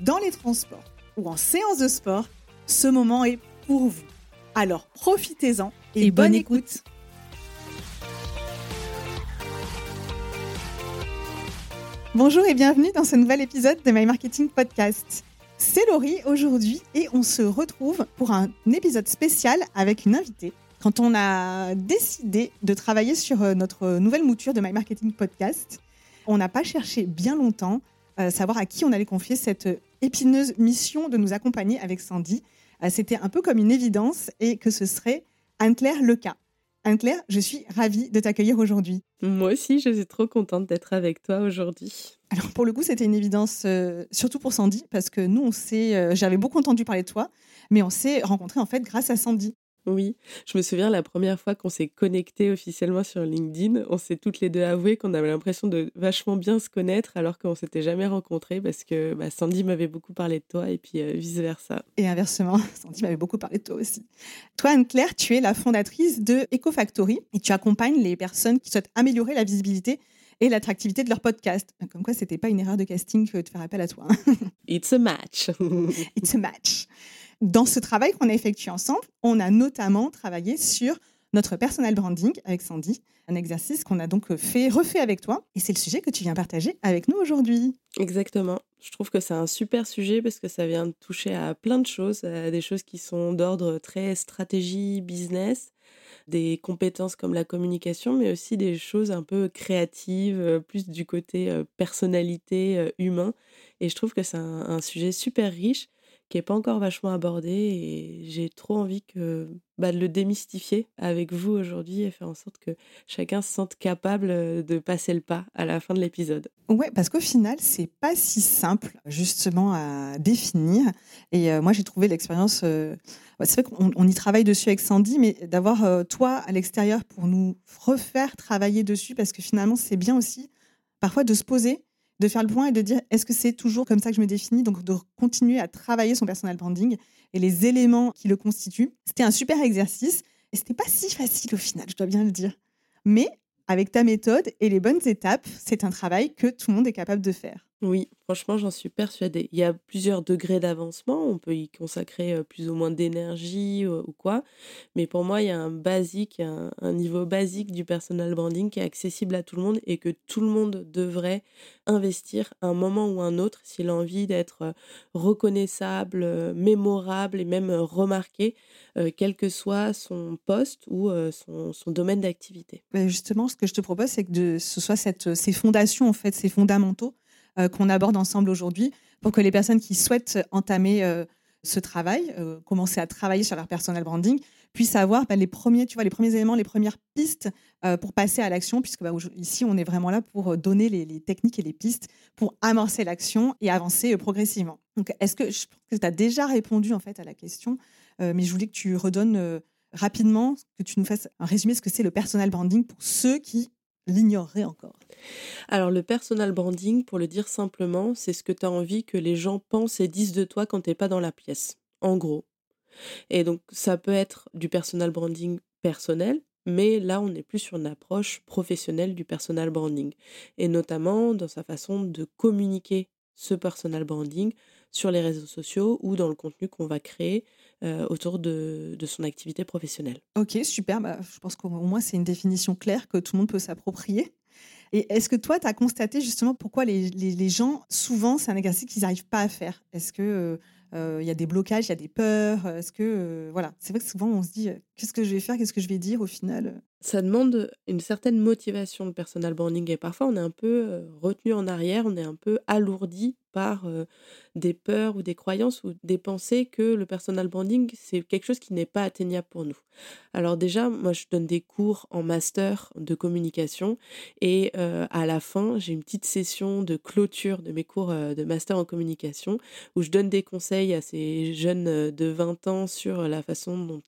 dans les transports ou en séance de sport, ce moment est pour vous. Alors profitez-en et, bonne, écoute. Bonjour et bienvenue dans ce nouvel épisode de My Marketing Podcast. C'est Laurie aujourd'hui et on se retrouve pour un épisode spécial avec une invitée. Quand on a décidé de travailler sur euh, notre nouvelle mouture de My Marketing Podcast, on n'a pas cherché bien longtemps à savoir à qui on allait confier cette épineuse mission de nous accompagner avec Sandy. Euh, c'était un peu comme une évidence et que ce serait Anne-Claire Leca. Anne-Claire, je suis ravie de t'accueillir aujourd'hui. Moi aussi, je suis trop contente d'être avec toi aujourd'hui. Alors pour le coup, c'était une évidence, euh, surtout pour Sandy, parce que nous, on sait, euh, j'avais beaucoup entendu parler de toi, mais on s'est rencontrés en fait grâce à Sandy. Oui, je me souviens la première fois qu'on s'est connecté officiellement sur LinkedIn, on s'est toutes les deux avoué qu'on avait l'impression de vachement bien se connaître alors qu'on s'était jamais rencontrés parce que bah, Sandy m'avait beaucoup parlé de toi et puis euh, vice versa. Et inversement, Sandy m'avait beaucoup parlé de toi aussi. Toi, Anne-Claire, tu es la fondatrice de EcoFactory et tu accompagnes les personnes qui souhaitent améliorer la visibilité et l'attractivité de leur podcast. Comme quoi, c'était pas une erreur de casting de faire appel à toi. Hein. It's a match. It's a match. Dans ce travail qu'on a effectué ensemble, on a notamment travaillé sur notre personal branding avec Sandy, un exercice qu'on a donc fait, refait avec toi. Et c'est le sujet que tu viens partager avec nous aujourd'hui. Exactement. Je trouve que c'est un super sujet parce que ça vient toucher à plein de choses, à des choses qui sont d'ordre très stratégie, business, des compétences comme la communication, mais aussi des choses un peu créatives, plus du côté personnalité, humain. Et je trouve que c'est un sujet super riche qui n'est pas encore vachement abordé et j'ai trop envie que, bah, de le démystifier avec vous aujourd'hui et faire en sorte que chacun se sente capable de passer le pas à la fin de l'épisode. Ouais, parce qu'au final, c'est pas si simple justement à définir. Et moi, j'ai trouvé l'expérience. c'est vrai qu'on y travaille dessus avec Sandy, mais d'avoir toi à l'extérieur pour nous refaire travailler dessus, parce que finalement, c'est bien aussi parfois de se poser de faire le point et de dire est-ce que c'est toujours comme ça que je me définis? Donc de continuer à travailler son personal branding et les éléments qui le constituent. C'était un super exercice et c'était pas si facile au final, je dois bien le dire. Mais avec ta méthode et les bonnes étapes, c'est un travail que tout le monde est capable de faire. Oui, franchement, j'en suis persuadée. Il y a plusieurs degrés d'avancement. On peut y consacrer plus ou moins d'énergie ou quoi. Mais pour moi, il y a un basique, un, niveau basique du personal branding qui est accessible à tout le monde et que tout le monde devrait investir un moment ou un autre s'il a envie d'être reconnaissable, mémorable et même remarqué, quel que soit son poste ou son, domaine d'activité. Justement, ce que je te propose, c'est que ce soit ces fondations, en fait, ces fondamentaux qu'on aborde ensemble aujourd'hui pour que les personnes qui souhaitent entamer euh, ce travail, euh, commencer à travailler sur leur personal branding, puissent avoir bah, les premiers, tu vois, les premiers éléments, les premières pistes pour passer à l'action, puisque bah, ici on est vraiment là pour donner les, techniques et les pistes pour amorcer l'action et avancer progressivement. Donc, est-ce que je pense que tu as déjà répondu en fait à la question, mais je voulais que tu redonnes rapidement, que tu nous fasses un résumé de ce que c'est le personal branding pour ceux qui l'ignorerait encore Alors le personal branding, pour le dire simplement, c'est ce que tu as envie que les gens pensent et disent de toi quand tu n'es pas dans la pièce, en gros. Et donc ça peut être du personal branding personnel, mais là on est plus sur une approche professionnelle du personal branding, et notamment dans sa façon de communiquer ce personal branding sur les réseaux sociaux ou dans le contenu qu'on va créer autour de, son activité professionnelle. Ok, super. Bah, je pense qu'au moins c'est une définition claire que tout le monde peut s'approprier. Et est-ce que toi, tu as constaté justement pourquoi les, les, gens, souvent, c'est un exercice qu'ils n'arrivent pas à faire? Est-ce que il y a des blocages, il y a des peurs? Est-ce que voilà, c'est vrai que souvent on se dit qu'est-ce que je vais faire, qu'est-ce que je vais dire au final. Ça demande une certaine motivation de personal branding et parfois on est un peu retenu en arrière, on est un peu alourdi par des peurs ou des croyances ou des pensées que le personal branding, c'est quelque chose qui n'est pas atteignable pour nous. Alors déjà, moi, je donne des cours en master de communication et à la fin, j'ai une petite session de clôture de mes cours de master en communication où je donne des conseils à ces jeunes de 20 ans sur la façon dont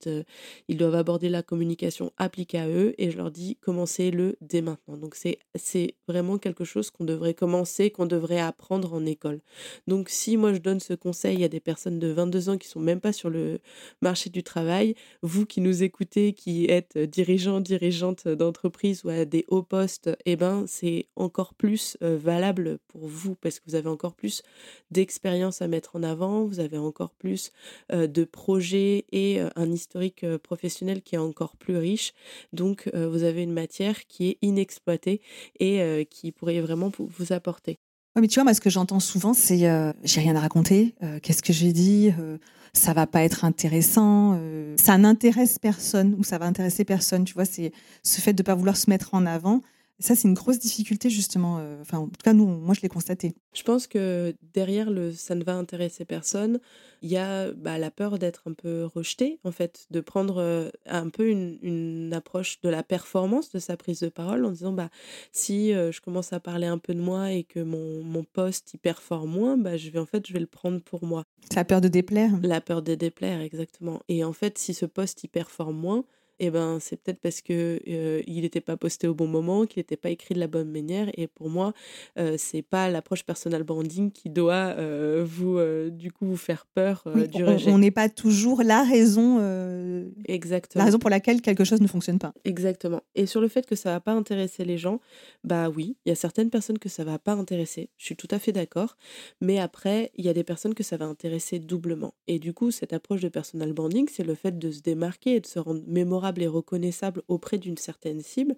ils doivent aborder la communication appliquée à eux et je leur dis commencez-le dès maintenant. Donc c'est vraiment quelque chose qu'on devrait commencer, qu'on devrait apprendre en école. Donc si moi je donne ce conseil à des personnes de 22 ans qui sont même pas sur le marché du travail, vous qui nous écoutez, qui êtes dirigeant, dirigeante d'entreprise ou à des hauts postes, eh ben c'est encore plus valable pour vous parce que vous avez encore plus d'expérience à mettre en avant, vous avez encore plus de projets et un historique professionnel qui est encore plus riche. Donc vous avez une matière qui est inexploitée et qui pourrait vraiment vous apporter mais tu vois, moi, ce que j'entends souvent, c'est euh, j'ai rien à raconter. Euh, qu'est-ce que j'ai dit euh, Ça va pas être intéressant. ça n'intéresse personne ou ça va intéresser personne. Tu vois, c'est ce fait de pas vouloir se mettre en avant. Ça, c'est une grosse difficulté, justement. Euh, enfin, en tout cas, nous, moi, je l'ai constaté. Je pense que derrière le ça ne va intéresser personne, il y a bah, la peur d'être un peu rejeté, en fait, de prendre euh, un peu une, approche de la performance de sa prise de parole en disant bah, si euh, je commence à parler un peu de moi et que mon, mon poste y performe moins, bah, je vais en fait, je vais le prendre pour moi. La peur de déplaire. La peur de déplaire, exactement. Et en fait, si ce poste y performe moins, eh ben, c'est peut-être parce que il n'était pas posté au bon moment, qu'il n'était pas écrit de la bonne manière. Et pour moi, euh, c'est pas l'approche personal branding qui doit vous, du coup, vous faire peur du rejet. On n'est pas toujours la raison, Exactement. la raison pour laquelle quelque chose ne fonctionne pas. Exactement. Et sur le fait que ça va pas intéresser les gens, bah oui, il y a certaines personnes que ça va pas intéresser. Je suis tout à fait d'accord. Mais après, il y a des personnes que ça va intéresser doublement. Et du coup, cette approche de personal branding, c'est le fait de se démarquer et de se rendre mémorable et reconnaissable auprès d'une certaine cible.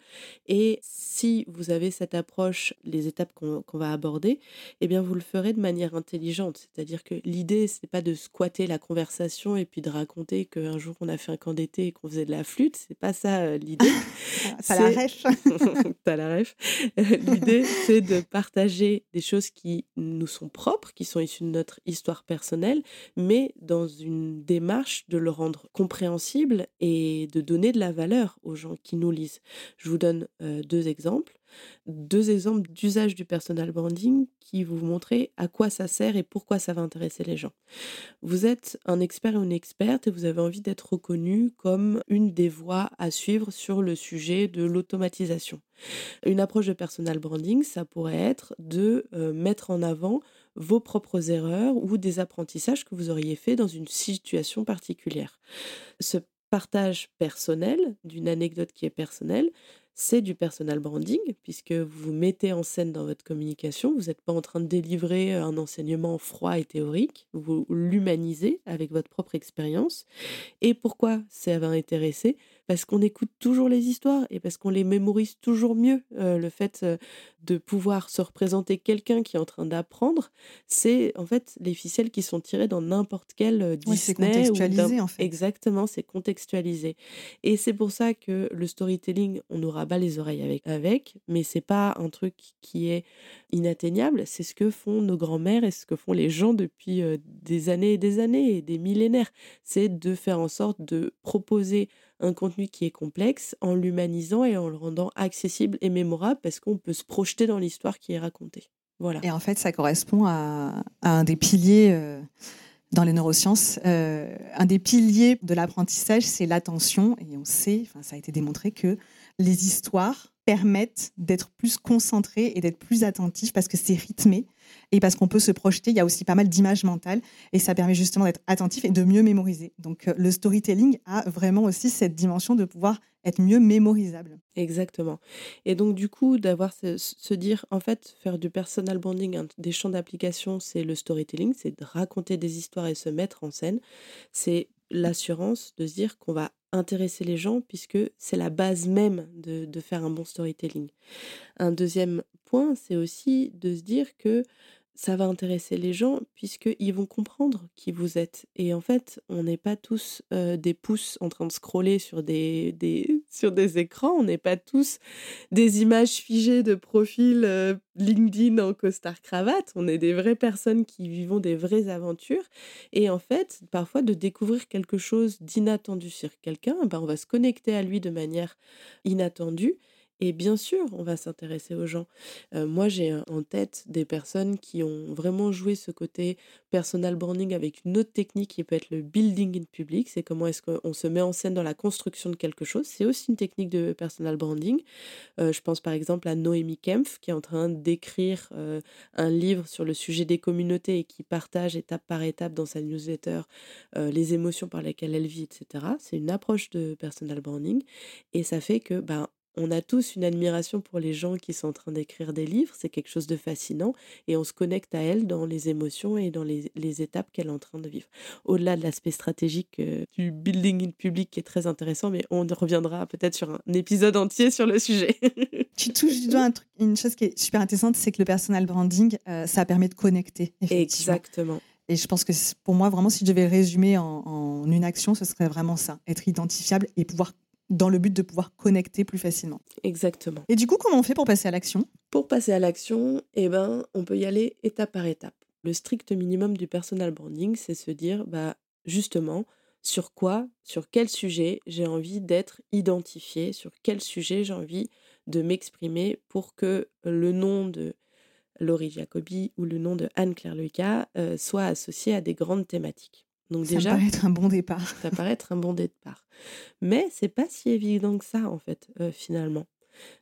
Et si vous avez cette approche, les étapes qu'on va aborder, eh bien vous le ferez de manière intelligente. C'est-à-dire que l'idée, c'est pas de squatter la conversation et puis de raconter qu'un jour on a fait un camp d'été et qu'on faisait de la flûte. C'est pas ça euh, l'idée. T'as la ref. T'as la ref. l'idée, c'est de partager des choses qui nous sont propres, qui sont issues de notre histoire personnelle, mais dans une démarche de le rendre compréhensible et de donner de la valeur aux gens qui nous lisent. Je vous donne deux exemples. Deux exemples d'usage du personal branding qui vous montrer à quoi ça sert et pourquoi ça va intéresser les gens. Vous êtes un expert ou une experte et vous avez envie d'être reconnu comme une des voies à suivre sur le sujet de l'automatisation. Une approche de personal branding, ça pourrait être de mettre en avant vos propres erreurs ou des apprentissages que vous auriez fait dans une situation particulière. Ce partage personnel, d'une anecdote qui est personnelle, c'est du personal branding, puisque vous vous mettez en scène dans votre communication, vous n'êtes pas en train de délivrer un enseignement froid et théorique, vous l'humanisez avec votre propre expérience. Et pourquoi ça va intéresser? Parce qu'on écoute toujours les histoires et parce qu'on les mémorise toujours mieux. Euh, le fait euh, de pouvoir se représenter quelqu'un qui est en train d'apprendre, c'est en fait les ficelles qui sont tirées dans n'importe quel euh, Disney. c'est contextualisé en fait. Exactement, c'est contextualisé. Et c'est pour ça que le storytelling, on nous rabat les oreilles avec, avec mais c'est pas un truc qui est inatteignable. C'est ce que font nos grands-mères et ce que font les gens depuis des années et des années et des millénaires. C'est de faire en sorte de proposer un contenu qui est complexe en l'humanisant et en le rendant accessible et mémorable parce qu'on peut se projeter dans l'histoire qui est racontée. Voilà. Et en fait, ça correspond à, un des piliers euh, dans les neurosciences. Euh, un des piliers de l'apprentissage, c'est l'attention. Et on sait, ça a été démontré que les histoires permettent d'être plus concentré et d'être plus attentif parce que c'est rythmé et parce qu'on peut se projeter. Il y a aussi pas mal d'images mentales et ça permet justement d'être attentif et de mieux mémoriser. Donc euh, le storytelling a vraiment aussi cette dimension de pouvoir être mieux mémorisable. Exactement. Et donc du coup, d'avoir se, dire, en fait, faire du personal branding, des champs d'application, c'est le storytelling, c'est de raconter des histoires et se mettre en scène. C'est l'assurance de se dire qu'on va intéresser les gens puisque c'est la base même de, de, faire un bon storytelling. Un deuxième c'est aussi de se dire que ça va intéresser les gens puisqu'ils vont comprendre qui vous êtes. Et en fait, on n'est pas tous des pouces en train de scroller sur des, sur des écrans, on n'est pas tous des images figées de profil LinkedIn en costard cravate, on est des vraies personnes qui vivons des vraies aventures. Et en fait, parfois de découvrir quelque chose d'inattendu sur quelqu'un, ben on va se connecter à lui de manière inattendue et bien sûr, on va s'intéresser aux gens. moi, j'ai en tête des personnes qui ont vraiment joué ce côté personal branding avec une autre technique qui peut être le building in public. C'est comment est-ce qu'on se met en scène dans la construction de quelque chose. C'est aussi une technique de personal branding. je pense par exemple à Noémie Kempf qui est en train d'écrire un livre sur le sujet des communautés et qui partage étape par étape dans sa newsletter les émotions par lesquelles elle vit, etc. C'est une approche de personal branding et ça fait que ben, on a tous une admiration pour les gens qui sont en train d'écrire des livres, c'est quelque chose de fascinant, et on se connecte à elle dans les émotions et dans les, étapes qu'elle est en train de vivre. Au-delà de l'aspect stratégique euh, du building in public qui est très intéressant, mais on reviendra peut-être sur un épisode entier sur le sujet. tu touches du doigt une chose qui est super intéressante, c'est que le personal branding, euh, ça permet de connecter. Exactement. Et je pense que pour moi, vraiment, si je devais le résumer en, en, une action, ce serait vraiment ça, être identifiable et pouvoir dans le but de pouvoir connecter plus facilement. Exactement. Et du coup, comment on fait pour passer à l'action? Pour passer à l'action, eh ben, on peut y aller étape par étape. Le strict minimum du personal branding, c'est se dire, bah, justement, sur quoi, sur quel sujet j'ai envie d'être identifié, sur quel sujet j'ai envie de m'exprimer pour que le nom de Laurie Jacobi ou le nom de Anne-Claire Lucas euh, soit associé à des grandes thématiques. Donc ça déjà, paraît être un bon départ. Ça paraît être un bon départ. Mais c'est pas si évident que ça, en fait, euh, finalement,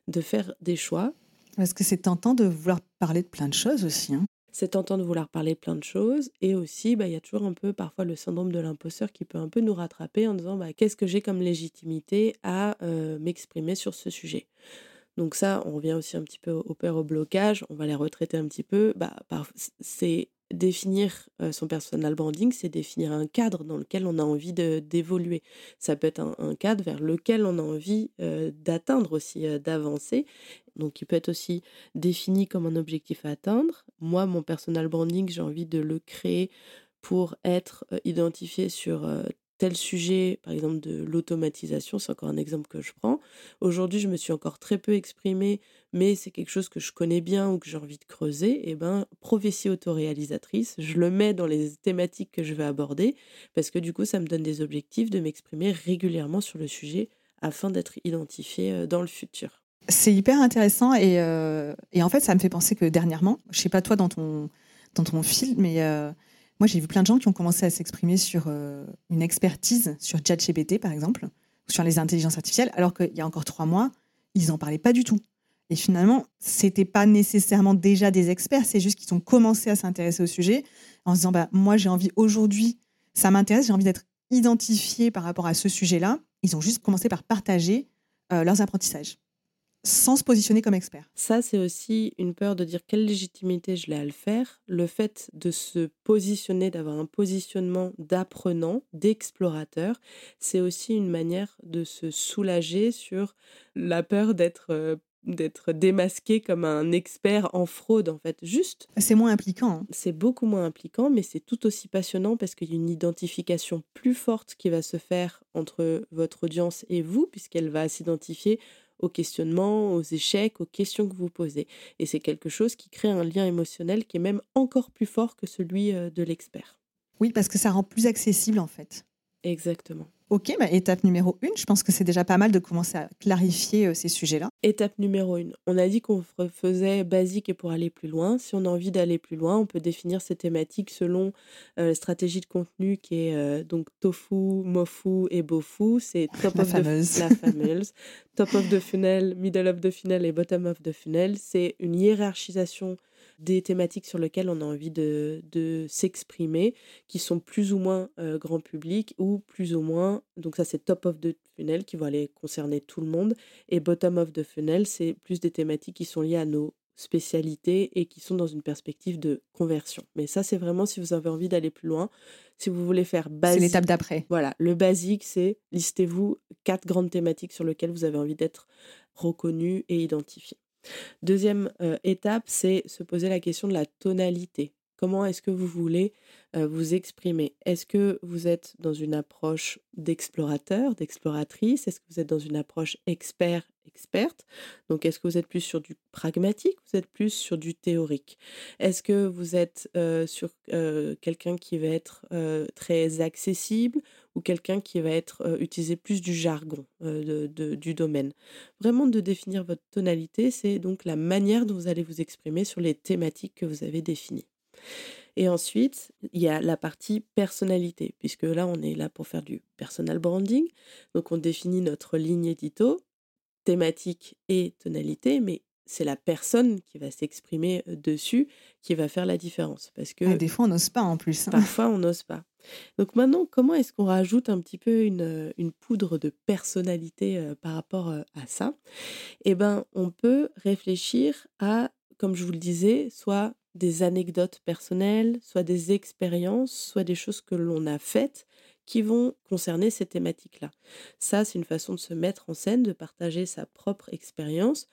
de faire des choix. Parce que c'est tentant de vouloir parler de plein de choses aussi. Hein. C'est tentant de vouloir parler de plein de choses. Et aussi, bah, il y a toujours un peu parfois le syndrome de l'imposteur qui peut un peu nous rattraper en disant bah, qu'est-ce que j'ai comme légitimité à euh, m'exprimer sur ce sujet? Donc ça, on revient aussi un petit peu au père au blocage, on va les retraiter un petit peu. Bah, c'est définir son personal branding, c'est définir un cadre dans lequel on a envie d'évoluer. Ça peut être un, cadre vers lequel on a envie d'atteindre aussi, d'avancer. Donc il peut être aussi défini comme un objectif à atteindre. Moi, mon personal branding, j'ai envie de le créer pour être identifié sur tel sujet, par exemple de l'automatisation, c'est encore un exemple que je prends. Aujourd'hui, je me suis encore très peu exprimée, mais c'est quelque chose que je connais bien ou que j'ai envie de creuser. Et eh ben, prophétie autoréalisatrice, je le mets dans les thématiques que je vais aborder, parce que du coup, ça me donne des objectifs de m'exprimer régulièrement sur le sujet afin d'être identifié euh, dans le futur. C'est hyper intéressant et, euh, et, en fait, ça me fait penser que dernièrement, je sais pas toi dans ton, dans ton fil, mais euh, moi, j'ai vu plein de gens qui ont commencé à s'exprimer sur euh, une expertise sur ChatGPT, par exemple, sur les intelligences artificielles, alors qu'il y a encore trois mois, ils n'en parlaient pas du tout. Et finalement, c'était pas nécessairement déjà des experts, c'est juste qu'ils ont commencé à s'intéresser au sujet en se disant bah, Moi, j'ai envie aujourd'hui, ça m'intéresse, j'ai envie d'être identifié par rapport à ce sujet-là. Ils ont juste commencé par partager euh, leurs apprentissages sans se positionner comme expert. Ça, c'est aussi une peur de dire quelle légitimité je l'ai à le faire. Le fait de se positionner, d'avoir un positionnement d'apprenant, d'explorateur, c'est aussi une manière de se soulager sur la peur d'être euh, d'être démasqué comme un expert en fraude en fait juste c'est moins impliquant hein. c'est beaucoup moins impliquant mais c'est tout aussi passionnant parce qu'il y a une identification plus forte qui va se faire entre votre audience et vous puisqu'elle va s'identifier aux questionnements, aux échecs, aux questions que vous posez. Et c'est quelque chose qui crée un lien émotionnel qui est même encore plus fort que celui euh, de l'expert. Oui, parce que ça rend plus accessible en fait. Exactement. Ok, bah, étape numéro une, je pense que c'est déjà pas mal de commencer à clarifier euh, ces sujets-là. Étape numéro une, on a dit qu'on faisait basique et pour aller plus loin. Si on a envie d'aller plus loin, on peut définir ces thématiques selon euh, la stratégie de contenu qui est euh, donc tofu, mofu et bofu. C'est top la of fameuse. The, la fameuse. top of the funnel, middle of the funnel et bottom of the funnel. C'est une hiérarchisation des thématiques sur lesquelles on a envie de, s'exprimer, qui sont plus ou moins euh, grand public ou plus ou moins, donc ça c'est top of the funnel qui va aller concerner tout le monde, et bottom of the funnel, c'est plus des thématiques qui sont liées à nos spécialités et qui sont dans une perspective de conversion. Mais ça, c'est vraiment si vous avez envie d'aller plus loin. Si vous voulez faire basique. C'est l'étape d'après. Voilà, le basique, c'est listez-vous quatre grandes thématiques sur lesquelles vous avez envie d'être reconnu et identifié. Deuxième étape, c'est se poser la question de la tonalité. Comment est-ce que vous voulez vous exprimer? Est-ce que vous êtes dans une approche d'explorateur, d'exploratrice? Est-ce que vous êtes dans une approche expert, experte? Donc, est-ce que vous êtes plus sur du pragmatique Vous êtes plus sur du théorique? Est-ce que vous êtes sur quelqu'un qui va être très accessible ou quelqu'un qui va être utiliser plus du jargon du domaine? Vraiment de définir votre tonalité, c'est donc la manière dont vous allez vous exprimer sur les thématiques que vous avez définies. Et ensuite, il y a la partie personnalité, puisque là, on est là pour faire du personal branding. Donc, on définit notre ligne édito, thématique et tonalité, mais c'est la personne qui va s'exprimer dessus qui va faire la différence. Parce que ah, des fois, on n'ose pas en plus. Hein. Parfois, on n'ose pas. Donc maintenant, comment est-ce qu'on rajoute un petit peu une, une poudre de personnalité par rapport à ça? Eh bien, on peut réfléchir à, comme je vous le disais, soit des anecdotes personnelles, soit des expériences, soit des choses que l'on a faites qui vont concerner ces thématiques-là. Ça, c'est une façon de se mettre en scène, de partager sa propre expérience,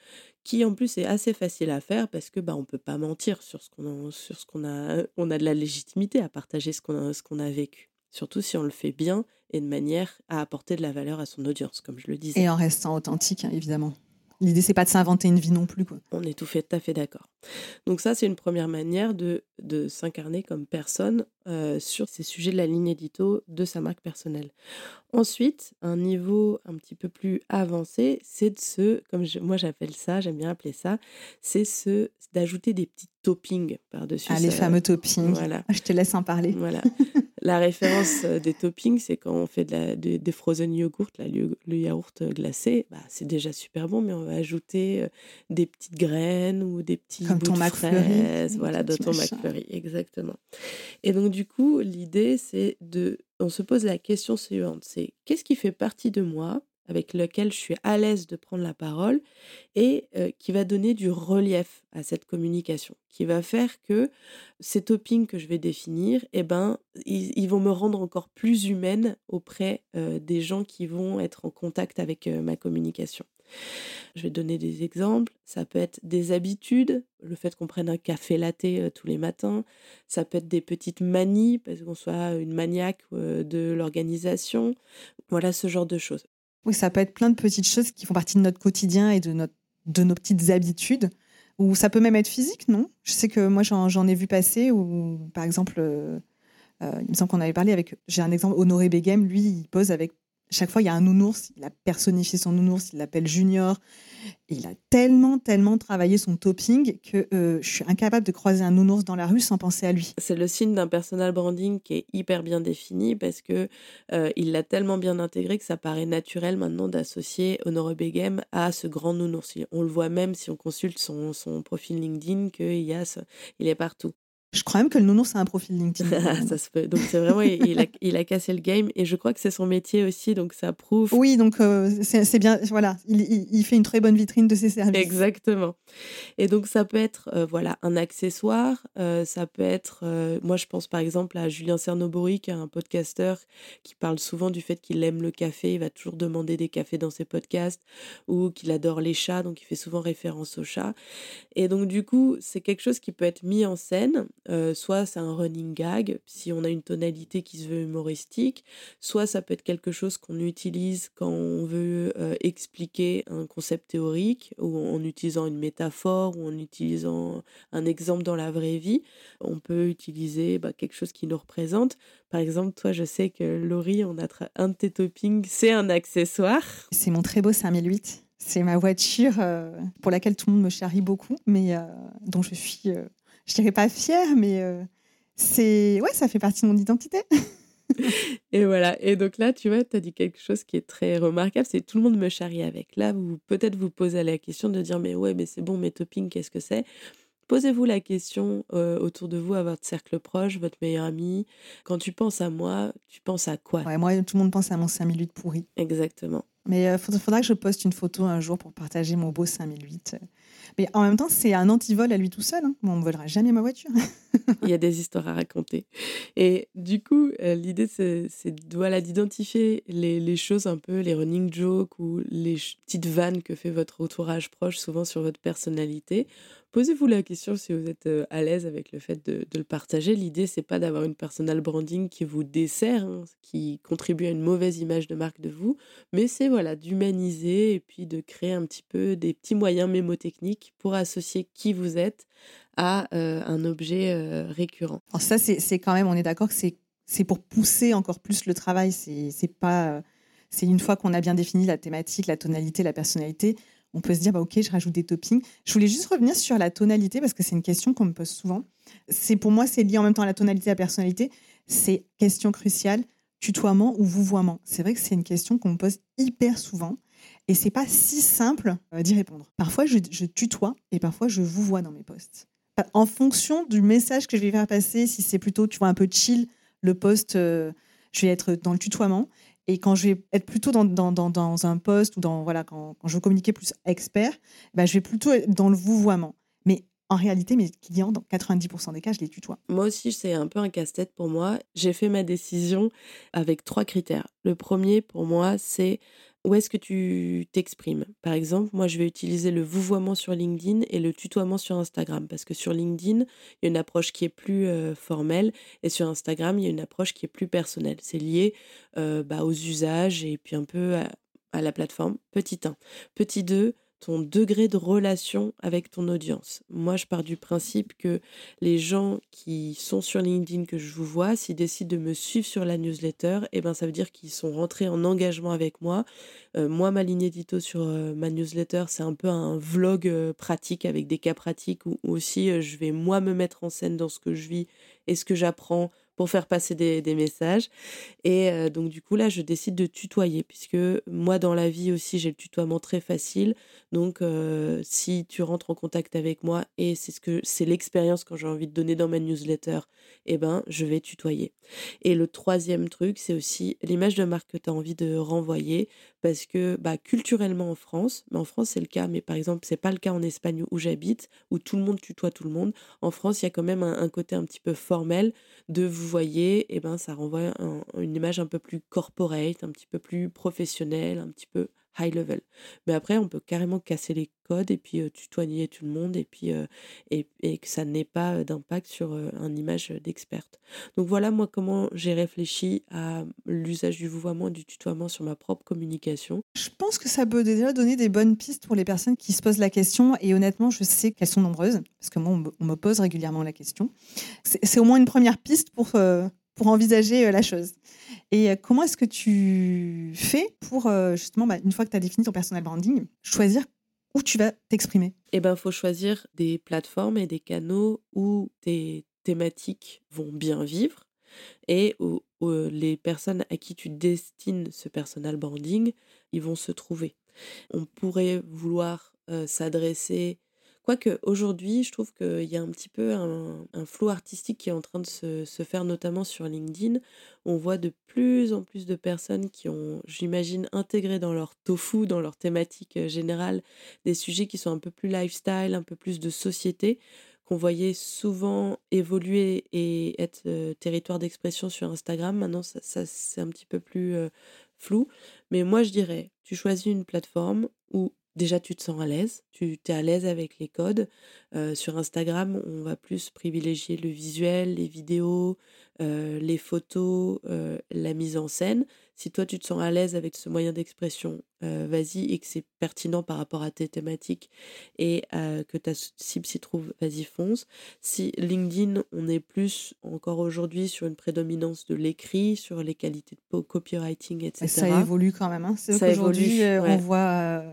qui en plus est assez facile à faire parce que bah, on peut pas mentir sur ce qu'on a, sur ce qu'on a, on a de la légitimité à partager ce qu'on a, ce qu'on a vécu. Surtout si on le fait bien et de manière à apporter de la valeur à son audience, comme je le disais. Et en restant authentique, hein, évidemment. L'idée, c'est pas de s'inventer une vie non plus. Quoi. On est tout fait, tout à fait d'accord. Donc ça, c'est une première manière de, de s'incarner comme personne euh, sur ces sujets de la ligne édito de sa marque personnelle. Ensuite, un niveau un petit peu plus avancé, c'est de se, comme moi j'appelle ça, j'aime bien appeler ça, c'est ce d'ajouter des petits toppings par-dessus. Ah, les fameux toppings. Voilà. Je te laisse en parler. Voilà. La référence euh, des toppings, c'est quand on fait de la, des frozen yogurt, là, le, yaourt glacé, bah, c'est déjà super bon, mais on va ajouter euh, des petites graines ou des petits Comme ton de fraises, voilà, de ton McFlurry, exactement. Et donc du coup, l'idée, c'est de, on se pose la question suivante, c'est qu'est-ce qui fait partie de moi avec lequel je suis à l'aise de prendre la parole et qui va donner du relief à cette communication, qui va faire que ces toppings que je vais définir, eh ben, ils, vont me rendre encore plus humaine auprès des gens qui vont être en contact avec ma communication. Je vais donner des exemples. Ça peut être des habitudes, le fait qu'on prenne un café latte tous les matins. Ça peut être des petites manies, parce qu'on soit une maniaque de l'organisation. Voilà ce genre de choses. Oui, ça peut être plein de petites choses qui font partie de notre quotidien et de, notre, de nos petites habitudes. Ou ça peut même être physique, non? Je sais que moi, j'en ai vu passer, ou par exemple, euh, euh, il me semble qu'on avait parlé avec. J'ai un exemple, Honoré Beghem, lui, il pose avec chaque fois, il y a un nounours, il a personnifié son nounours, il l'appelle Junior. il a tellement, tellement travaillé son topping que euh, je suis incapable de croiser un nounours dans la rue sans penser à lui. C'est le signe d'un personal branding qui est hyper bien défini parce que euh, il l'a tellement bien intégré que ça paraît naturel maintenant d'associer Honore Beghem à ce grand nounours. On le voit même si on consulte son, profil LinkedIn qu'il y il est partout. Je crois même que le nounours a un profil LinkedIn. ça se peut. Donc c'est vraiment, il a, il a, cassé le game et je crois que c'est son métier aussi, donc ça prouve. Oui, donc euh, c'est bien, voilà, il, il, fait une très bonne vitrine de ses services. Exactement. Et donc ça peut être, euh, voilà, un accessoire, euh, ça peut être, moi je pense par exemple à Julien Cernobori, qui est un podcasteur qui parle souvent du fait qu'il aime le café, il va toujours demander des cafés dans ses podcasts, ou qu'il adore les chats, donc il fait souvent référence aux chats. Et donc du coup, c'est quelque chose qui peut être mis en scène soit c'est un running gag, si on a une tonalité qui se veut humoristique, soit ça peut être quelque chose qu'on utilise quand on veut expliquer un concept théorique, ou en utilisant une métaphore, ou en utilisant un exemple dans la vraie vie. On peut utiliser bah, quelque chose qui nous représente. Par exemple, toi, je sais que Laurie, on a un de tes toppings, c'est un accessoire. C'est mon très beau 5008. C'est ma voiture pour laquelle tout le monde me charrie beaucoup, mais dont je suis je dirais pas fière, mais euh, c'est ouais, ça fait partie de mon identité. et voilà. Et donc là, tu vois, tu as dit quelque chose qui est très remarquable, c'est tout le monde me charrie avec. Là, vous peut-être vous posez la question de dire mais ouais, mais c'est bon, mes toppings, qu'est-ce que c'est? Posez-vous la question euh, autour de vous, à votre cercle proche, votre meilleur ami. Quand tu penses à moi, tu penses à quoi? Ouais, Moi, tout le monde pense à mon 5008 pourri. Exactement. Mais il euh, faudra, que je poste une photo un jour pour partager mon beau 5008. Mais en même temps, c'est un antivol à lui tout seul. Hein. On ne volera jamais ma voiture. Il y a des histoires à raconter. Et du coup, euh, l'idée, c'est voilà, d'identifier les, les, choses un peu, les running jokes ou les petites vannes que fait votre entourage proche, souvent sur votre personnalité, Posez-vous la question si vous êtes à l'aise avec le fait de, le partager. L'idée, c'est pas d'avoir une personal branding qui vous dessert, hein, qui contribue à une mauvaise image de marque de vous, mais c'est voilà d'humaniser et puis de créer un petit peu des petits moyens mémotechniques pour associer qui vous êtes à un objet récurrent. Alors ça, c'est quand même, on est d'accord que c'est pour pousser encore plus le travail. C'est pas, c'est une fois qu'on a bien défini la thématique, la tonalité, la personnalité on peut se dire, bah, OK, je rajoute des toppings. Je voulais juste revenir sur la tonalité parce que c'est une question qu'on me pose souvent. C'est Pour moi, c'est lié en même temps à la tonalité et à la personnalité. C'est question cruciale, tutoiement ou vouvoiement. C'est vrai que c'est une question qu'on me pose hyper souvent et c'est pas si simple euh, d'y répondre. Parfois, je, tutoie et parfois, je vous vois dans mes posts. En fonction du message que je vais faire passer, si c'est plutôt, tu vois, un peu chill, le post, euh, je vais être dans le tutoiement. Et quand je vais être plutôt dans, dans, dans, un poste ou dans, voilà, quand, je veux communiquer plus expert, bah, je vais plutôt être dans le vouvoiement. Mais en réalité, mes clients, dans 90% des cas, je les tutoie. Moi aussi, c'est un peu un casse-tête pour moi. J'ai fait ma décision avec trois critères. Le premier, pour moi, c'est où est-ce que tu t'exprimes? Par exemple, moi, je vais utiliser le vouvoiement sur LinkedIn et le tutoiement sur Instagram. Parce que sur LinkedIn, il y a une approche qui est plus formelle et sur Instagram, il y a une approche qui est plus personnelle. C'est lié bah, aux usages et puis un peu à, à la plateforme. Petit 1. Petit 2, ton degré de relation avec ton audience. Moi, je pars du principe que les gens qui sont sur LinkedIn, que je vous vois, s'ils décident de me suivre sur la newsletter, eh ben, ça veut dire qu'ils sont rentrés en engagement avec moi. Euh, moi, ma ligne édito sur euh, ma newsletter, c'est un peu un vlog euh, pratique avec des cas pratiques où aussi je vais moi me mettre en scène dans ce que je vis et ce que j'apprends pour faire passer des, messages. Et euh, donc du coup là, je décide de tutoyer, puisque moi dans la vie aussi, j'ai le tutoiement très facile. Donc euh, si tu rentres en contact avec moi, et c'est ce que c'est l'expérience quand j'ai envie de donner dans ma newsletter, eh ben je vais tutoyer. Et le troisième truc, c'est aussi l'image de marque que tu as envie de renvoyer, parce que bah, culturellement en France, mais en France c'est le cas, mais par exemple c'est pas le cas en Espagne où j'habite, où tout le monde tutoie tout le monde. En France, il y a quand même un, un côté un petit peu formel de vous voyez, eh ben, ça renvoie une image un peu plus corporate, un petit peu plus professionnelle, un petit peu high level. Mais après, on peut carrément casser les codes et puis euh, tutoyer tout le monde et puis euh, et, que ça n'ait pas d'impact sur euh, un image d'experte. Donc voilà moi comment j'ai réfléchi à l'usage du vouvoiement et du tutoiement sur ma propre communication. Je pense que ça peut déjà donner des bonnes pistes pour les personnes qui se posent la question et honnêtement je sais qu'elles sont nombreuses parce que moi on me pose régulièrement la question. C'est au moins une première piste pour pour envisager la chose. Et comment est-ce que tu fais pour, justement, bah, une fois que tu as défini ton personal branding, choisir où tu vas t'exprimer? Eh bien, il faut choisir des plateformes et des canaux où tes thématiques vont bien vivre et où, les personnes à qui tu destines ce personal branding, ils vont se trouver. On pourrait vouloir s'adresser Quoique aujourd'hui, je trouve qu'il y a un petit peu un, flou artistique qui est en train de se, faire, notamment sur LinkedIn. On voit de plus en plus de personnes qui ont, j'imagine, intégré dans leur tofu, dans leur thématique euh, générale, des sujets qui sont un peu plus lifestyle, un peu plus de société, qu'on voyait souvent évoluer et être euh, territoire d'expression sur Instagram. Maintenant, ça, c'est un petit peu plus euh, flou. Mais moi, je dirais, tu choisis une plateforme où déjà tu te sens à l'aise, tu es à l'aise avec les codes? sur Instagram, on va plus privilégier le visuel, les vidéos, les photos, la mise en scène. Si toi tu te sens à l'aise avec ce moyen d'expression, vas-y et que c'est pertinent par rapport à tes thématiques et que ta cible s'y trouve, vas-y fonce. Si LinkedIn, on est plus encore aujourd'hui sur une prédominance de l'écrit, sur les qualités de copywriting, etc. ça évolue quand même. Hein. C'est qu'aujourd'hui, on voit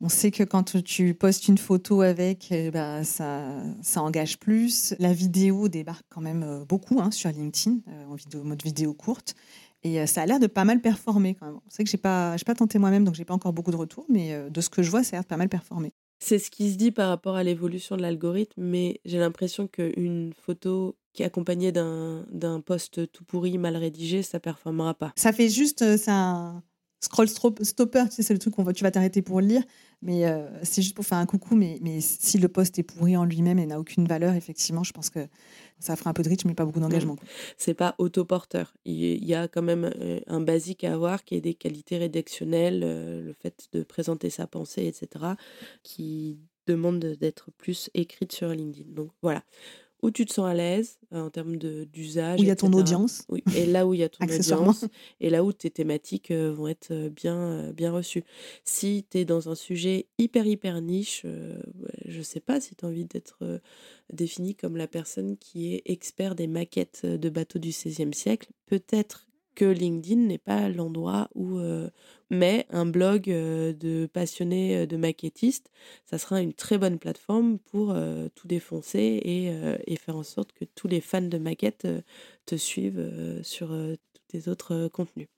on sait que quand tu postes une photo avec, eh ben, ça, ça engage plus. La vidéo débarque quand même euh, beaucoup hein, sur LinkedIn, euh, en vidéo, mode vidéo courte. Et euh, ça a l'air de pas mal performer quand même. C'est que j'ai pas, pas tenté moi-même, donc j'ai pas encore beaucoup de retours, mais de ce que je vois, ça a l'air de pas mal performer. C'est ce qui se dit par rapport à l'évolution de l'algorithme, mais j'ai l'impression qu'une photo qui est accompagnée d'un post tout pourri, mal rédigé, ça performera pas. Ça fait juste, ça, scroll stopper, tu sais, c'est le truc qu'on tu vas t'arrêter pour le lire, mais c'est juste pour faire un coucou. Mais, si le post est pourri en lui-même et n'a aucune valeur, effectivement, je pense que ça fera un peu de reach, mais pas beaucoup d'engagement. C'est pas autoporteur. Il y a quand même un basique à avoir qui est des qualités rédactionnelles, le fait de présenter sa pensée, etc., qui demande d'être plus écrite sur LinkedIn. Donc voilà où tu te sens à l'aise euh, en termes d'usage. Où il y a ton audience. Oui, et là où il y a ton audience. Et là où tes thématiques euh, vont être euh, bien, bien reçues. Si tu es dans un sujet hyper, hyper niche, je ne sais pas si tu as envie d'être défini comme la personne qui est expert des maquettes de bateaux du XVIe siècle. Peut-être que LinkedIn n'est pas l'endroit où, mais un blog de passionnés de maquettistes, ça sera une très bonne plateforme pour tout défoncer et, faire en sorte que tous les fans de maquettes te suivent sur tous tes autres contenus.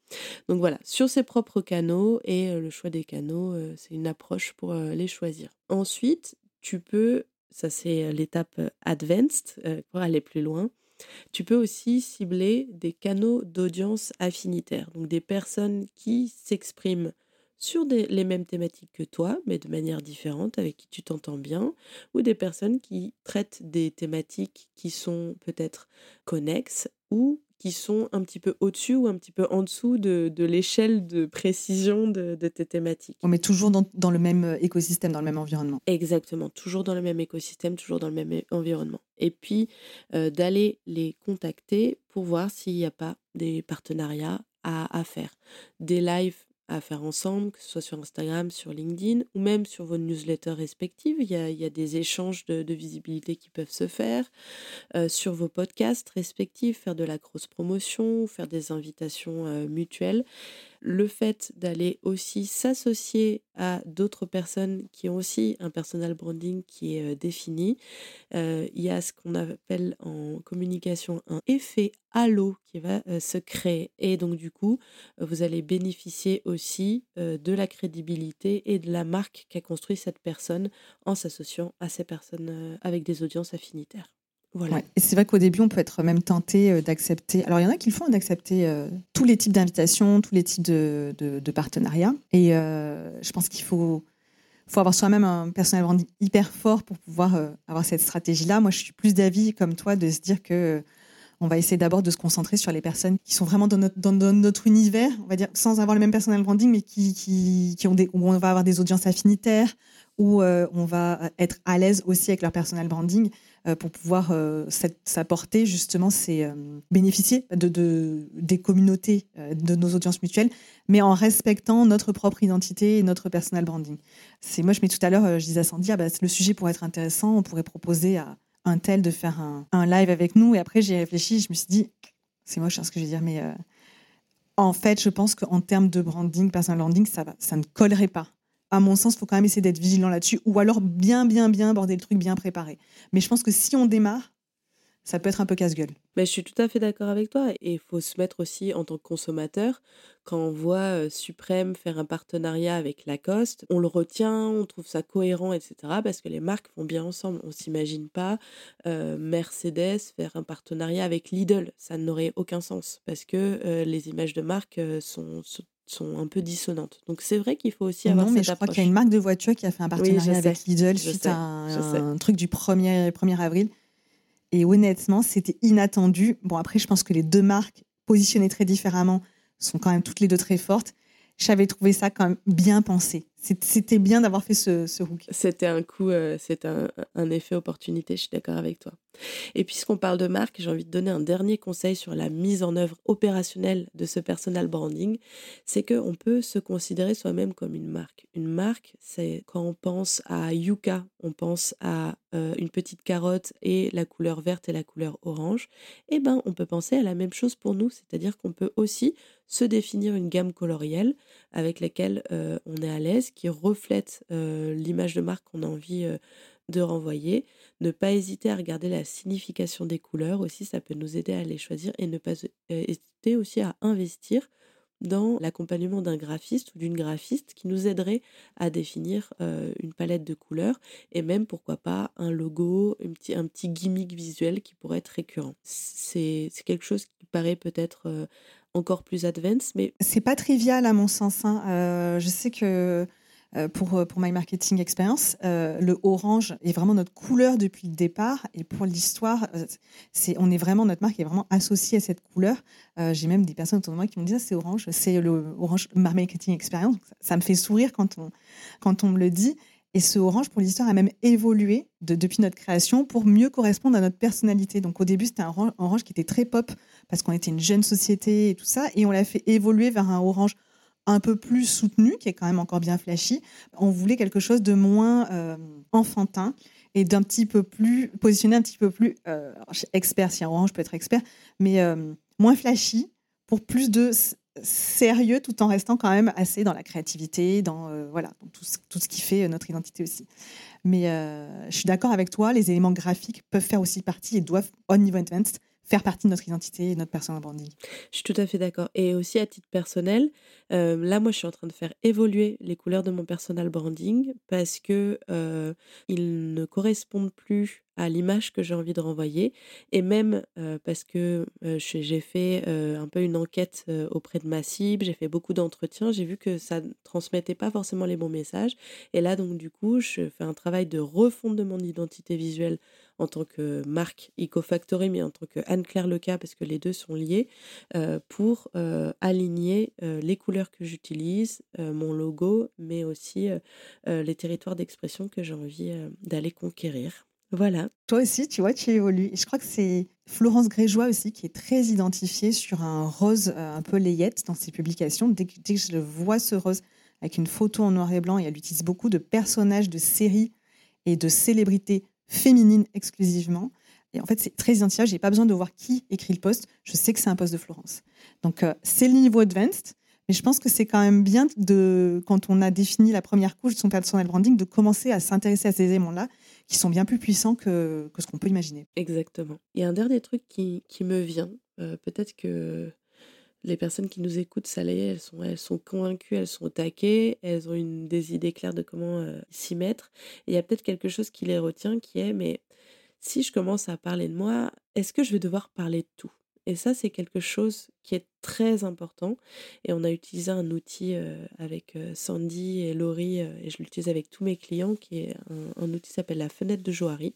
Donc voilà, sur ses propres canaux et le choix des canaux, c'est une approche pour les choisir. Ensuite, tu peux, ça c'est l'étape advanced pour aller plus loin, tu peux aussi cibler des canaux d'audience affinitaires, donc des personnes qui s'expriment sur les mêmes thématiques que toi, mais de manière différente, avec qui tu t'entends bien, ou des personnes qui traitent des thématiques qui sont peut-être connexes ou qui sont un petit peu au-dessus ou un petit peu en dessous de, l'échelle de précision de, tes thématiques? On met toujours dans, le même euh, écosystème, dans le même environnement. Exactement, toujours dans le même écosystème, toujours dans le même environnement. Et puis euh, d'aller les contacter pour voir s'il n'y a pas des partenariats à, à faire. Des lives à faire ensemble, que ce soit sur Instagram, sur LinkedIn ou même sur vos newsletters respectives. Il y a, des échanges de, visibilité qui peuvent se faire. Euh, sur vos podcasts respectifs, faire de la cross-promotion, faire des invitations euh, mutuelles le fait d'aller aussi s'associer à d'autres personnes qui ont aussi un personal branding qui est défini. il y a ce qu'on appelle en communication un effet halo qui va se créer. Et donc du coup, vous allez bénéficier aussi de la crédibilité et de la marque qu'a construit cette personne en s'associant à ces personnes avec des audiences affinitaires. Et c'est vrai qu'au début, on peut être même tenté d'accepter. Alors, il y en a qui le font, d'accepter euh, tous les types d'invitations, tous les types de, partenariats. Et je pense qu'il faut, faut avoir soi-même un personnel hyper fort pour pouvoir avoir cette stratégie-là. Moi, je suis plus d'avis, comme toi, de se dire que on va essayer d'abord de se concentrer sur les personnes qui sont vraiment dans notre, univers, on va dire, sans avoir le même personnel branding, mais qui, ont des, où on va avoir des audiences affinitaires, où on va être à l'aise aussi avec leur personnel branding. Euh, pour pouvoir euh, s'apporter justement, c'est euh, bénéficier de, des communautés, de nos audiences mutuelles, mais en respectant notre propre identité et notre personal branding. C'est moi, je mets tout à l'heure, je disais à Sandy, ah bah, le sujet pourrait être intéressant, on pourrait proposer à un tel de faire un, live avec nous. Et après, j'ai réfléchi, je me suis dit, c'est moche hein, ce que je veux dire, mais en fait, je pense qu'en termes de branding, personal branding, ça, ça ne collerait pas à mon sens, il faut quand même essayer d'être vigilant là-dessus, ou alors bien, bien, bien aborder le truc, bien préparé. Mais je pense que si on démarre, ça peut être un peu casse-gueule. Mais je suis tout à fait d'accord avec toi. Et il faut se mettre aussi en tant que consommateur. Quand on voit euh, Suprême faire un partenariat avec Lacoste, on le retient, on trouve ça cohérent, etc. Parce que les marques vont bien ensemble. On s'imagine pas euh, Mercedes faire un partenariat avec Lidl. Ça n'aurait aucun sens. Parce que euh, les images de marque sont, sont sont un peu dissonantes. Donc c'est vrai qu'il faut aussi avoir non, mais je crois qu'il y a une marque de voiture qui a fait un partenariat avec Lidl suite à un, truc du 1er, 1er avril. Et honnêtement, c'était inattendu. Bon, après, je pense que les deux marques, positionnées très différemment, sont quand même toutes les deux très fortes. J'avais trouvé ça quand même bien pensé. C'était bien d'avoir fait ce, hook. C'était un coup, euh, c'est un, un, effet opportunité, je suis d'accord avec toi. Et puisqu'on parle de marque, j'ai envie de donner un dernier conseil sur la mise en œuvre opérationnelle de ce personal branding, c'est qu'on peut se considérer soi-même comme une marque. Une marque, c'est quand on pense à Yuka, on pense à euh, une petite carotte et la couleur verte et la couleur orange, eh ben on peut penser à la même chose pour nous, c'est-à-dire qu'on peut aussi se définir une gamme colorielle avec laquelle euh, on est à l'aise, qui reflète euh, l'image de marque qu'on a envie euh, de renvoyer. Ne pas hésiter à regarder la signification des couleurs aussi, ça peut nous aider à les choisir et ne pas hésiter aussi à investir dans l'accompagnement d'un graphiste ou d'une graphiste qui nous aiderait à définir une palette de couleurs et même pourquoi pas un logo, un petit, un petit gimmick visuel qui pourrait être récurrent. C'est quelque chose qui paraît peut-être encore plus advanced. Mais c'est pas trivial à mon sens. Hein. je sais que euh, pour, euh, pour My Marketing Experience. Euh, le orange est vraiment notre couleur depuis le départ. Et pour l'histoire, c'est, on est vraiment, notre marque est vraiment associée à cette couleur. j'ai même des personnes autour de moi qui m'ont dit, ah, c'est orange, c'est le orange My Marketing Experience. Ça, me fait sourire quand on, quand on me le dit. Et ce orange, pour l'histoire, a même évolué de, depuis notre création pour mieux correspondre à notre personnalité. Donc au début, c'était un orange qui était très pop parce qu'on était une jeune société et tout ça. Et on l'a fait évoluer vers un orange un peu plus soutenu, qui est quand même encore bien flashy. On voulait quelque chose de moins euh, enfantin et d'un petit peu plus positionné un petit peu plus euh, expert. Si un orange peut être expert, mais euh, moins flashy pour plus de sérieux tout en restant quand même assez dans la créativité, dans voilà tout, ce, qui fait notre identité aussi. Mais je suis d'accord avec toi, les éléments graphiques peuvent faire aussi partie et doivent, au niveau advanced, faire partie de notre identité et notre personal branding. Je suis tout à fait d'accord. Et aussi à titre personnel, euh, là, moi, je suis en train de faire évoluer les couleurs de mon personal branding parce que euh, ils ne correspondent plus à l'image que j'ai envie de renvoyer et même euh, parce que j'ai fait un peu une enquête auprès de ma cible, j'ai fait beaucoup d'entretiens, j'ai vu que ça ne transmettait pas forcément les bons messages et là donc du coup je fais un travail de refonte de mon identité visuelle en tant que marque EcoFactory, mais en tant que Anne-Claire Leca, parce que les deux sont liés, euh, pour euh, aligner euh, les couleurs que j'utilise, mon logo, mais aussi les territoires d'expression que j'ai envie d'aller conquérir. Voilà. Toi aussi, tu vois, tu évolues. je crois que c'est Florence Grégeois aussi qui est très identifiée sur un rose un peu layette dans ses publications. Dès que, dès que je vois ce rose avec une photo en noir et blanc, et elle utilise beaucoup de personnages de séries et de célébrités féminine exclusivement. Et en fait, c'est très identifiable. Je n'ai pas besoin de voir qui écrit le poste. Je sais que c'est un poste de Florence. Donc, euh, c'est le niveau advanced. Mais je pense que c'est quand même bien, de, quand on a défini la première couche de son personal branding, de commencer à s'intéresser à ces éléments-là, qui sont bien plus puissants que, que ce qu'on peut imaginer. Exactement. Il y a un dernier truc qui, qui me vient. Euh, peut-être que les personnes qui nous écoutent, ça elles sont, elles sont convaincues, elles sont au taquet, elles ont une, des idées claires de comment euh, s'y mettre. il y a peut-être quelque chose qui les retient qui est, mais si je commence à parler de moi, est-ce que je vais devoir parler de tout? Et ça, c'est quelque chose qui est très important. Et on a utilisé un outil euh, avec euh, Sandy et Laurie, et je l'utilise avec tous mes clients, qui est un, outil qui s'appelle la fenêtre de Johari,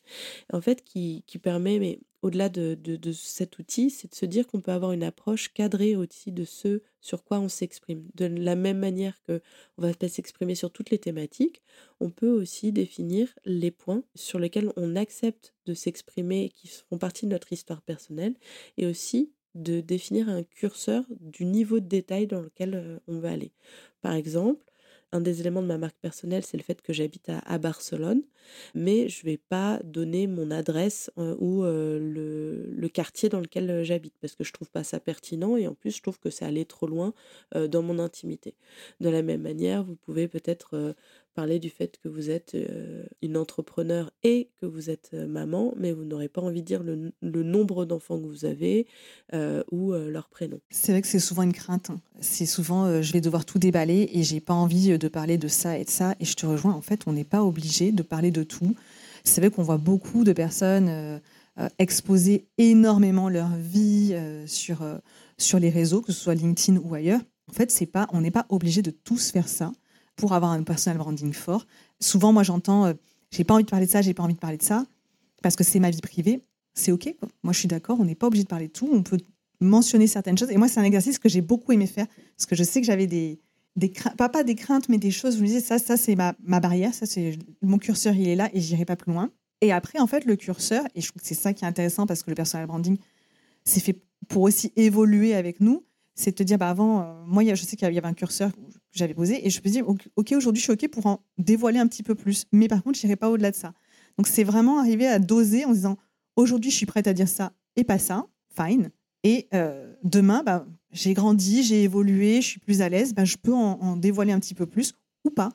en fait, qui, qui permet, mais au-delà de, cet outil, c'est de se dire qu'on peut avoir une approche cadrée aussi de ce sur quoi on s'exprime. De la même manière que on va pas s'exprimer sur toutes les thématiques, on peut aussi définir les points sur lesquels on accepte de s'exprimer qui font partie de notre histoire personnelle et aussi de définir un curseur du niveau de détail dans lequel euh, on va aller. Par exemple, un des éléments de ma marque personnelle, c'est le fait que j'habite à, Barcelone, mais je ne vais pas donner mon adresse euh, ou euh, le, quartier dans lequel euh, j'habite, parce que je ne trouve pas ça pertinent et en plus je trouve que c'est aller trop loin dans mon intimité. De la même manière, vous pouvez peut-être parler du fait que vous êtes une entrepreneur et que vous êtes maman, mais vous n'aurez pas envie de dire le, nombre d'enfants que vous avez ou leur prénom. C'est vrai que c'est souvent une crainte. Hein. C'est souvent je vais devoir tout déballer et j'ai pas envie de parler de ça et de ça. Et je te rejoins, en fait, on n'est pas obligé de parler de tout. C'est vrai qu'on voit beaucoup de personnes exposer énormément leur vie sur, sur les réseaux, que ce soit LinkedIn ou ailleurs. En fait, c'est pas, on n'est pas obligé de tous faire ça pour avoir un personal branding fort. Souvent, moi, j'entends, euh, j'ai pas envie de parler de ça, j'ai pas envie de parler de ça, parce que c'est ma vie privée. C'est OK. Moi, je suis d'accord, on n'est pas obligé de parler de tout. On peut mentionner certaines choses. Et moi, c'est un exercice que j'ai beaucoup aimé faire, parce que je sais que j'avais des, des craintes, pas, pas des craintes, mais des choses. Je me disais, ça, ça c'est ma, barrière, ça, c'est mon curseur, il est là, et j'irai pas plus loin. Et après, en fait, le curseur, et je trouve que c'est ça qui est intéressant, parce que le personal branding, c'est fait pour aussi évoluer avec nous c'est de te dire, bah avant, euh, moi, je sais qu'il y avait un curseur j'avais posé et je me dis, OK, aujourd'hui, je suis OK pour en dévoiler un petit peu plus. Mais par contre, je n'irai pas au-delà de ça. Donc, c'est vraiment arriver à doser en disant, aujourd'hui, je suis prête à dire ça et pas ça, fine. Et euh, demain, bah, j'ai grandi, j'ai évolué, je suis plus à l'aise, bah, je peux en, dévoiler un petit peu plus ou pas.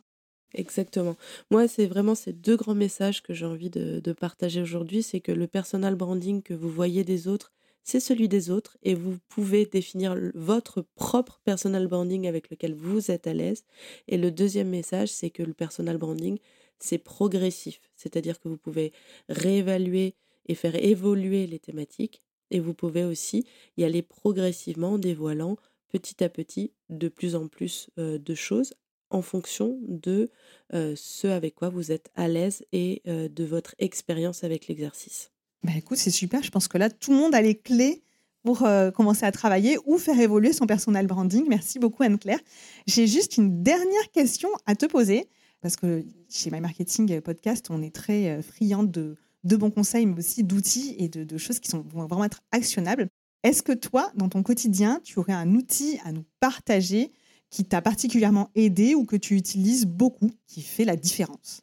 Exactement. Moi, c'est vraiment ces deux grands messages que j'ai envie de, de partager aujourd'hui. C'est que le personal branding que vous voyez des autres, c'est celui des autres et vous pouvez définir votre propre personal branding avec lequel vous êtes à l'aise. Et le deuxième message, c'est que le personal branding, c'est progressif, c'est-à-dire que vous pouvez réévaluer et faire évoluer les thématiques et vous pouvez aussi y aller progressivement en dévoilant petit à petit de plus en plus de choses en fonction de ce avec quoi vous êtes à l'aise et de votre expérience avec l'exercice. Bah écoute, c'est super. Je pense que là, tout le monde a les clés pour commencer à travailler ou faire évoluer son personal branding. Merci beaucoup, Anne-Claire. J'ai juste une dernière question à te poser, parce que chez My Marketing Podcast, on est très friand de, de bons conseils, mais aussi d'outils et de, choses qui vont vraiment être actionnables. Est-ce que toi, dans ton quotidien, tu aurais un outil à nous partager qui t'a particulièrement aidé ou que tu utilises beaucoup, qui fait la différence?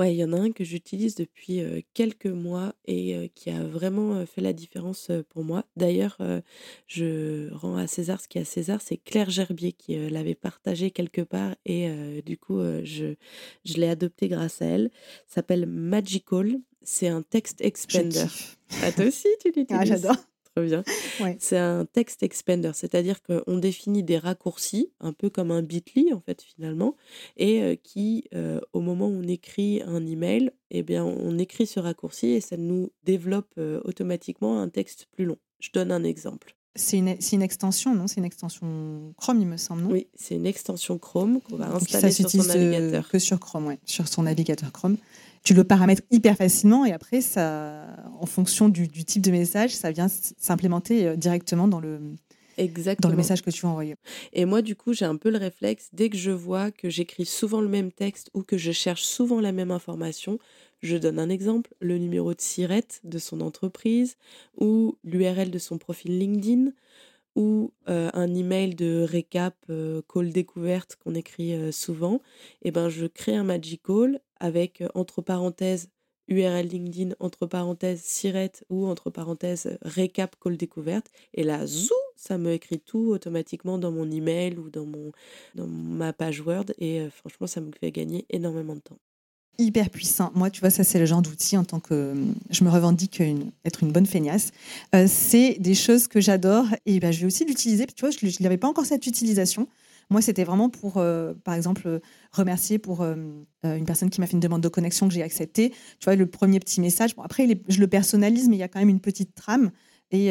Ouais, il y en a un que j'utilise depuis quelques mois et qui a vraiment fait la différence pour moi. D'ailleurs, je rends à César ce qui est à César, c'est Claire Gerbier qui l'avait partagé quelque part et du coup, je, je l'ai adopté grâce à elle. Ça s'appelle Magical. C'est un text expander. Ah, toi aussi, tu l'utilises? Ah, j'adore bien. C'est un text expander, c'est-à-dire qu'on définit des raccourcis, un peu comme un bit.ly en fait finalement, et qui, au moment où on écrit un email, eh bien, on écrit ce raccourci et ça nous développe automatiquement un texte plus long. Je donne un exemple. C'est une, une, extension, non? C'est une extension Chrome, il me semble, non? Oui, c'est une extension Chrome qu'on va installer sur son navigateur. que sur Chrome, ouais, sur son navigateur Chrome tu le paramètres hyper facilement et après, ça, en fonction du, type de message, ça vient s'implémenter euh, directement dans le, dans le message que tu vas envoyer. Et moi, du coup, j'ai un peu le réflexe, dès que je vois que j'écris souvent le même texte ou que je cherche souvent la même information, je donne un exemple, le numéro de SIRET de son entreprise ou l'URL de son profil LinkedIn ou euh, un email de récap euh, call découverte qu'on écrit souvent, et eh ben je crée un magic call avec entre parenthèses URL LinkedIn, entre parenthèses Siret ou entre parenthèses récap call découverte. Et là, zou, ça me écrit tout automatiquement dans mon email ou dans, mon, dans ma page Word. Et franchement, ça me fait gagner énormément de temps. Hyper puissant. Moi, tu vois, ça, c'est le genre d'outil en tant que je me revendique être une bonne feignasse. c'est des choses que j'adore et ben, je vais aussi l'utiliser. Tu vois, je n'avais pas encore cette utilisation. Moi, c'était vraiment pour, euh, par exemple, euh, remercier pour euh, une personne qui m'a fait une demande de connexion que j'ai acceptée. Tu vois, le premier petit message. Bon, après, je le personnalise, mais il y a quand même une petite trame. Et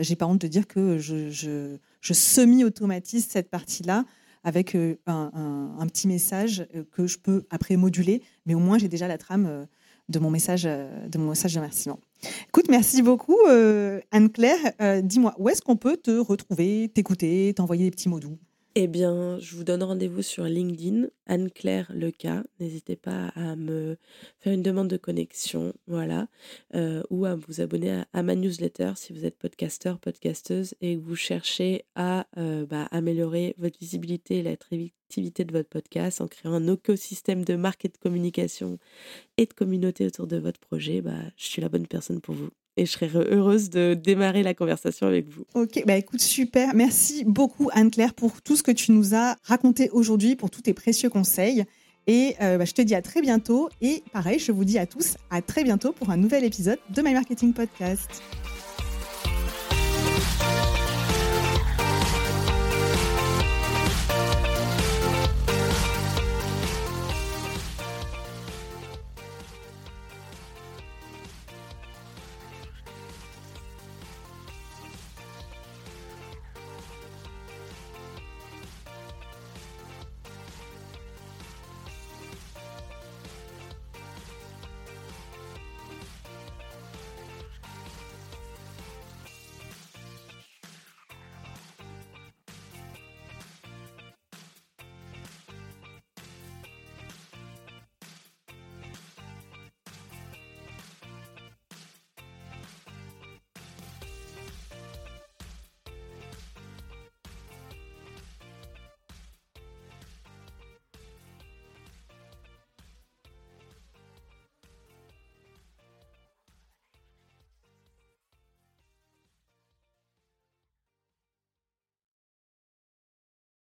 j'ai pas honte de dire que je, semi-automatise cette partie-là avec un, petit message que je peux après moduler, mais au moins j'ai déjà la trame de mon message de mon message remerciement. Écoute, merci beaucoup Anne-Claire. Dis-moi, où est-ce qu'on peut te retrouver, t'écouter, t'envoyer des petits mots doux? Eh bien, je vous donne rendez-vous sur LinkedIn, Anne-Claire Leca. N'hésitez pas à me faire une demande de connexion, voilà, euh, ou à vous abonner à, ma newsletter si vous êtes podcasteur, podcasteuse et que vous cherchez à euh, bah, améliorer votre visibilité et l'attractivité de votre podcast en créant un écosystème de marque et de communication et de communauté autour de votre projet. Bah, je suis la bonne personne pour vous et je serais heureuse de démarrer la conversation avec vous. Ok, bah écoute, super. Merci beaucoup Anne-Claire pour tout ce que tu nous as raconté aujourd'hui, pour tous tes précieux conseils. Et euh, bah, je te dis à très bientôt. Et pareil, je vous dis à tous à très bientôt pour un nouvel épisode de My Marketing Podcast.